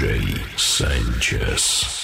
DJ Sanchez.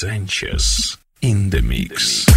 Sanchez in the mix.